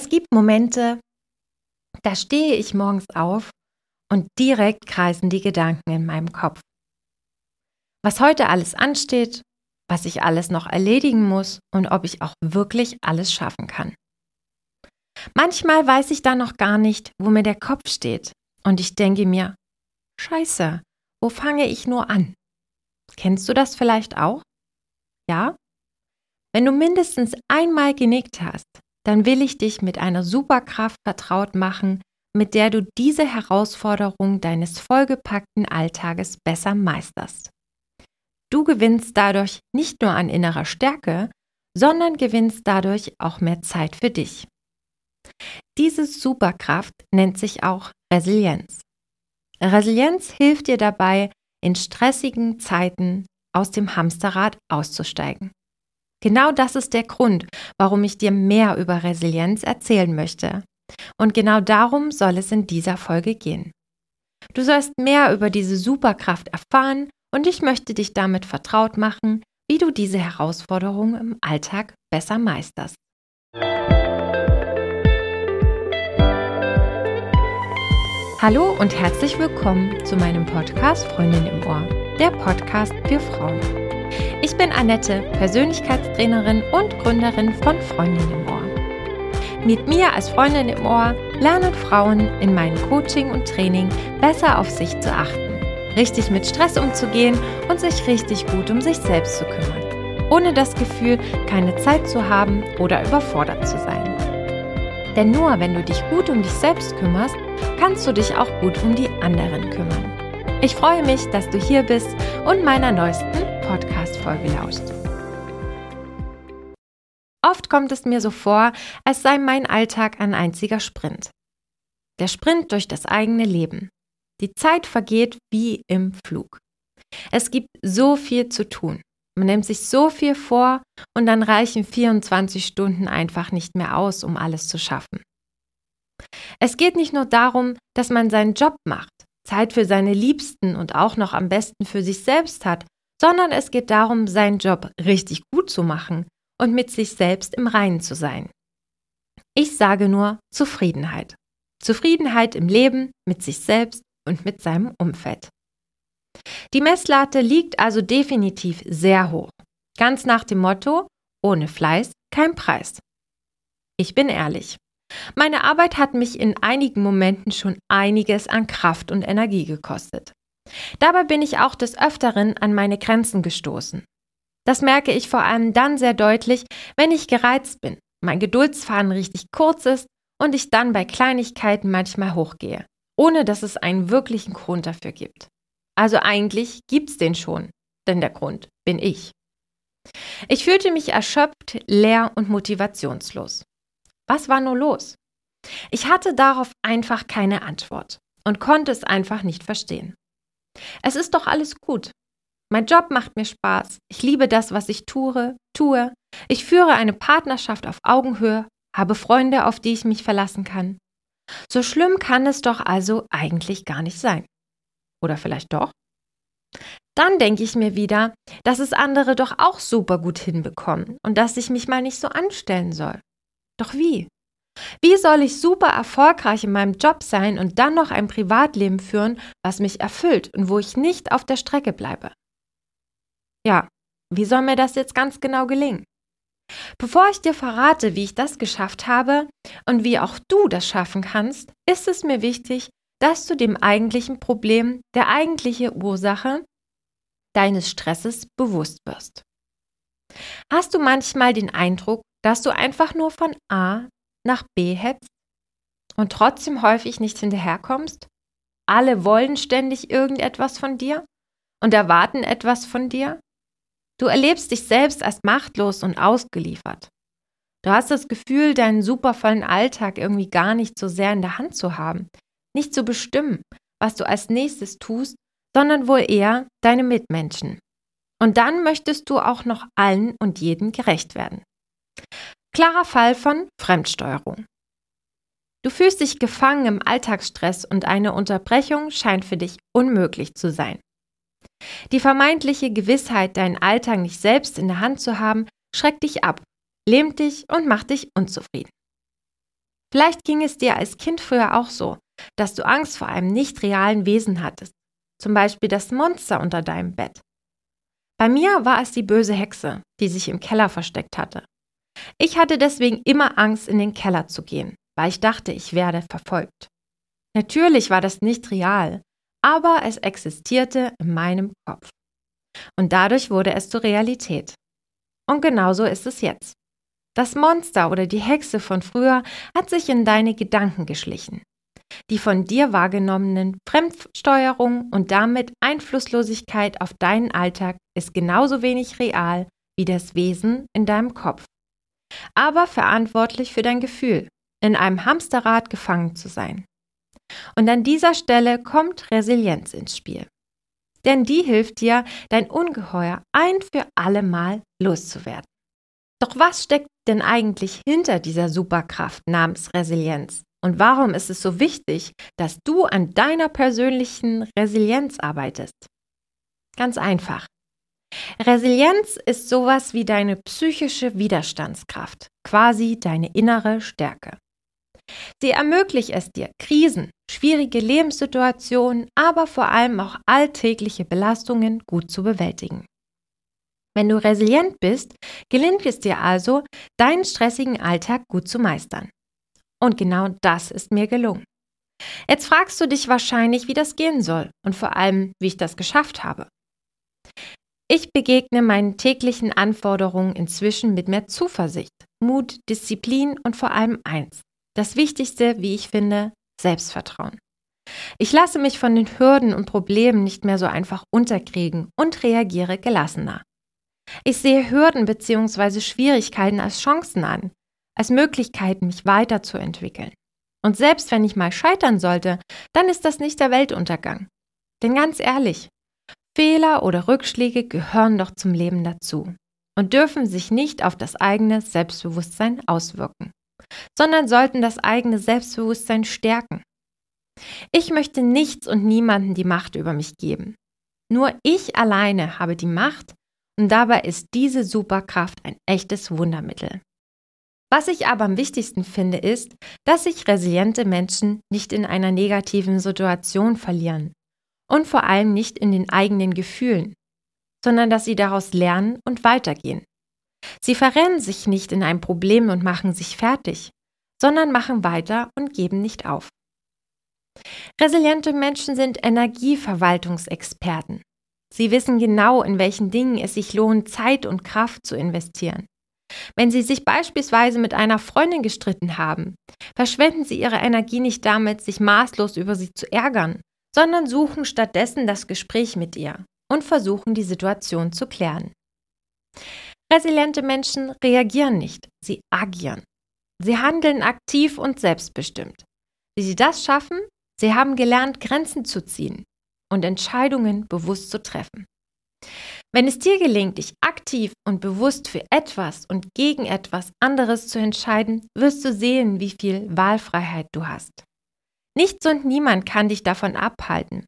Es gibt Momente, da stehe ich morgens auf und direkt kreisen die Gedanken in meinem Kopf. Was heute alles ansteht, was ich alles noch erledigen muss und ob ich auch wirklich alles schaffen kann. Manchmal weiß ich da noch gar nicht, wo mir der Kopf steht und ich denke mir, Scheiße, wo fange ich nur an? Kennst du das vielleicht auch? Ja? Wenn du mindestens einmal genickt hast, dann will ich dich mit einer Superkraft vertraut machen, mit der du diese Herausforderung deines vollgepackten Alltages besser meisterst. Du gewinnst dadurch nicht nur an innerer Stärke, sondern gewinnst dadurch auch mehr Zeit für dich. Diese Superkraft nennt sich auch Resilienz. Resilienz hilft dir dabei, in stressigen Zeiten aus dem Hamsterrad auszusteigen. Genau das ist der Grund, warum ich dir mehr über Resilienz erzählen möchte. Und genau darum soll es in dieser Folge gehen. Du sollst mehr über diese Superkraft erfahren und ich möchte dich damit vertraut machen, wie du diese Herausforderung im Alltag besser meisterst. Hallo und herzlich willkommen zu meinem Podcast Freundin im Ohr, der Podcast für Frauen. Ich bin Annette, Persönlichkeitstrainerin und Gründerin von Freundin im Ohr. Mit mir als Freundin im Ohr lernen Frauen in meinem Coaching und Training besser auf sich zu achten, richtig mit Stress umzugehen und sich richtig gut um sich selbst zu kümmern, ohne das Gefühl, keine Zeit zu haben oder überfordert zu sein. Denn nur wenn du dich gut um dich selbst kümmerst, kannst du dich auch gut um die anderen kümmern. Ich freue mich, dass du hier bist und meiner neuesten Podcast-Folge lauscht. Oft kommt es mir so vor, als sei mein Alltag ein einziger Sprint. Der Sprint durch das eigene Leben. Die Zeit vergeht wie im Flug. Es gibt so viel zu tun. Man nimmt sich so viel vor und dann reichen 24 Stunden einfach nicht mehr aus, um alles zu schaffen. Es geht nicht nur darum, dass man seinen Job macht, Zeit für seine Liebsten und auch noch am besten für sich selbst hat, sondern es geht darum, seinen Job richtig gut zu machen und mit sich selbst im Reinen zu sein. Ich sage nur Zufriedenheit. Zufriedenheit im Leben, mit sich selbst und mit seinem Umfeld. Die Messlatte liegt also definitiv sehr hoch. Ganz nach dem Motto, ohne Fleiß kein Preis. Ich bin ehrlich. Meine Arbeit hat mich in einigen Momenten schon einiges an Kraft und Energie gekostet. Dabei bin ich auch des Öfteren an meine Grenzen gestoßen. Das merke ich vor allem dann sehr deutlich, wenn ich gereizt bin, mein Geduldsfaden richtig kurz ist und ich dann bei Kleinigkeiten manchmal hochgehe, ohne dass es einen wirklichen Grund dafür gibt. Also eigentlich gibt's den schon, denn der Grund bin ich. Ich fühlte mich erschöpft, leer und motivationslos. Was war nur los? Ich hatte darauf einfach keine Antwort und konnte es einfach nicht verstehen. Es ist doch alles gut. Mein Job macht mir Spaß. Ich liebe das, was ich tue, tue. Ich führe eine Partnerschaft auf Augenhöhe, habe Freunde, auf die ich mich verlassen kann. So schlimm kann es doch also eigentlich gar nicht sein. Oder vielleicht doch? Dann denke ich mir wieder, dass es andere doch auch super gut hinbekommen und dass ich mich mal nicht so anstellen soll. Doch wie? Wie soll ich super erfolgreich in meinem Job sein und dann noch ein Privatleben führen, was mich erfüllt und wo ich nicht auf der Strecke bleibe? Ja, wie soll mir das jetzt ganz genau gelingen? Bevor ich dir verrate, wie ich das geschafft habe und wie auch du das schaffen kannst, ist es mir wichtig, dass du dem eigentlichen Problem, der eigentliche Ursache deines Stresses bewusst wirst. Hast du manchmal den Eindruck, dass du einfach nur von A nach B hetzt und trotzdem häufig nicht hinterherkommst? Alle wollen ständig irgendetwas von dir und erwarten etwas von dir? Du erlebst dich selbst als machtlos und ausgeliefert. Du hast das Gefühl, deinen supervollen Alltag irgendwie gar nicht so sehr in der Hand zu haben, nicht zu bestimmen, was du als nächstes tust, sondern wohl eher deine Mitmenschen. Und dann möchtest du auch noch allen und jedem gerecht werden. Klarer Fall von Fremdsteuerung. Du fühlst dich gefangen im Alltagsstress und eine Unterbrechung scheint für dich unmöglich zu sein. Die vermeintliche Gewissheit, deinen Alltag nicht selbst in der Hand zu haben, schreckt dich ab, lähmt dich und macht dich unzufrieden. Vielleicht ging es dir als Kind früher auch so, dass du Angst vor einem nicht realen Wesen hattest, zum Beispiel das Monster unter deinem Bett. Bei mir war es die böse Hexe, die sich im Keller versteckt hatte. Ich hatte deswegen immer Angst, in den Keller zu gehen, weil ich dachte, ich werde verfolgt. Natürlich war das nicht real, aber es existierte in meinem Kopf. Und dadurch wurde es zur Realität. Und genauso ist es jetzt. Das Monster oder die Hexe von früher hat sich in deine Gedanken geschlichen. Die von dir wahrgenommenen Fremdsteuerung und damit Einflusslosigkeit auf deinen Alltag ist genauso wenig real wie das Wesen in deinem Kopf. Aber verantwortlich für dein Gefühl, in einem Hamsterrad gefangen zu sein. Und an dieser Stelle kommt Resilienz ins Spiel. Denn die hilft dir, dein Ungeheuer ein für alle Mal loszuwerden. Doch was steckt denn eigentlich hinter dieser Superkraft namens Resilienz? Und warum ist es so wichtig, dass du an deiner persönlichen Resilienz arbeitest? Ganz einfach. Resilienz ist sowas wie deine psychische Widerstandskraft, quasi deine innere Stärke. Sie ermöglicht es dir, Krisen, schwierige Lebenssituationen, aber vor allem auch alltägliche Belastungen gut zu bewältigen. Wenn du resilient bist, gelingt es dir also, deinen stressigen Alltag gut zu meistern. Und genau das ist mir gelungen. Jetzt fragst du dich wahrscheinlich, wie das gehen soll und vor allem, wie ich das geschafft habe. Ich begegne meinen täglichen Anforderungen inzwischen mit mehr Zuversicht, Mut, Disziplin und vor allem eins, das Wichtigste, wie ich finde, Selbstvertrauen. Ich lasse mich von den Hürden und Problemen nicht mehr so einfach unterkriegen und reagiere gelassener. Ich sehe Hürden bzw. Schwierigkeiten als Chancen an, als Möglichkeiten, mich weiterzuentwickeln. Und selbst wenn ich mal scheitern sollte, dann ist das nicht der Weltuntergang. Denn ganz ehrlich, Fehler oder Rückschläge gehören doch zum Leben dazu und dürfen sich nicht auf das eigene Selbstbewusstsein auswirken sondern sollten das eigene Selbstbewusstsein stärken. Ich möchte nichts und niemanden die Macht über mich geben. Nur ich alleine habe die Macht und dabei ist diese Superkraft ein echtes Wundermittel. Was ich aber am wichtigsten finde, ist, dass sich resiliente Menschen nicht in einer negativen Situation verlieren und vor allem nicht in den eigenen Gefühlen, sondern dass sie daraus lernen und weitergehen. Sie verrennen sich nicht in ein Problem und machen sich fertig, sondern machen weiter und geben nicht auf. Resiliente Menschen sind Energieverwaltungsexperten. Sie wissen genau, in welchen Dingen es sich lohnt, Zeit und Kraft zu investieren. Wenn Sie sich beispielsweise mit einer Freundin gestritten haben, verschwenden Sie Ihre Energie nicht damit, sich maßlos über sie zu ärgern, sondern suchen stattdessen das Gespräch mit ihr und versuchen die Situation zu klären. Resiliente Menschen reagieren nicht, sie agieren. Sie handeln aktiv und selbstbestimmt. Wie sie das schaffen? Sie haben gelernt, Grenzen zu ziehen und Entscheidungen bewusst zu treffen. Wenn es dir gelingt, dich aktiv und bewusst für etwas und gegen etwas anderes zu entscheiden, wirst du sehen, wie viel Wahlfreiheit du hast. Nichts und niemand kann dich davon abhalten,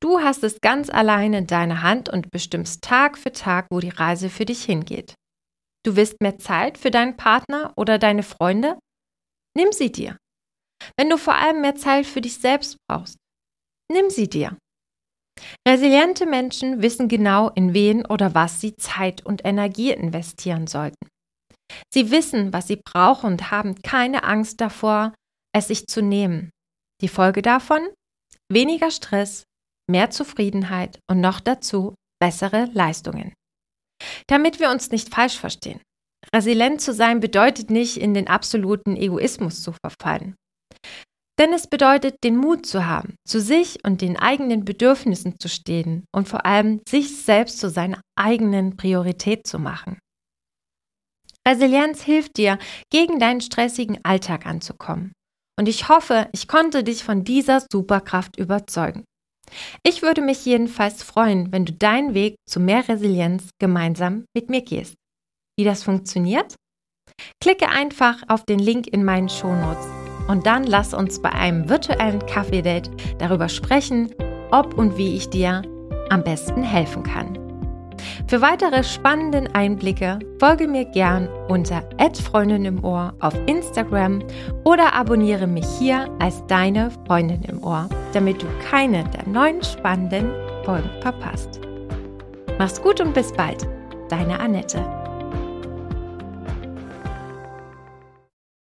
Du hast es ganz allein in deiner Hand und bestimmst Tag für Tag, wo die Reise für dich hingeht. Du willst mehr Zeit für deinen Partner oder deine Freunde? Nimm sie dir. Wenn du vor allem mehr Zeit für dich selbst brauchst, nimm sie dir. Resiliente Menschen wissen genau, in wen oder was sie Zeit und Energie investieren sollten. Sie wissen, was sie brauchen und haben keine Angst davor, es sich zu nehmen. Die Folge davon? Weniger Stress, mehr Zufriedenheit und noch dazu bessere Leistungen. Damit wir uns nicht falsch verstehen. Resilient zu sein bedeutet nicht, in den absoluten Egoismus zu verfallen. Denn es bedeutet, den Mut zu haben, zu sich und den eigenen Bedürfnissen zu stehen und vor allem sich selbst zu seiner eigenen Priorität zu machen. Resilienz hilft dir, gegen deinen stressigen Alltag anzukommen. Und ich hoffe, ich konnte dich von dieser Superkraft überzeugen. Ich würde mich jedenfalls freuen, wenn du deinen Weg zu mehr Resilienz gemeinsam mit mir gehst. Wie das funktioniert? Klicke einfach auf den Link in meinen Shownotes und dann lass uns bei einem virtuellen Kaffee-Date darüber sprechen, ob und wie ich dir am besten helfen kann. Für weitere spannende Einblicke folge mir gern unter Freundin im Ohr auf Instagram oder abonniere mich hier als deine Freundin im Ohr, damit du keine der neuen spannenden Folgen verpasst. Mach's gut und bis bald, deine Annette.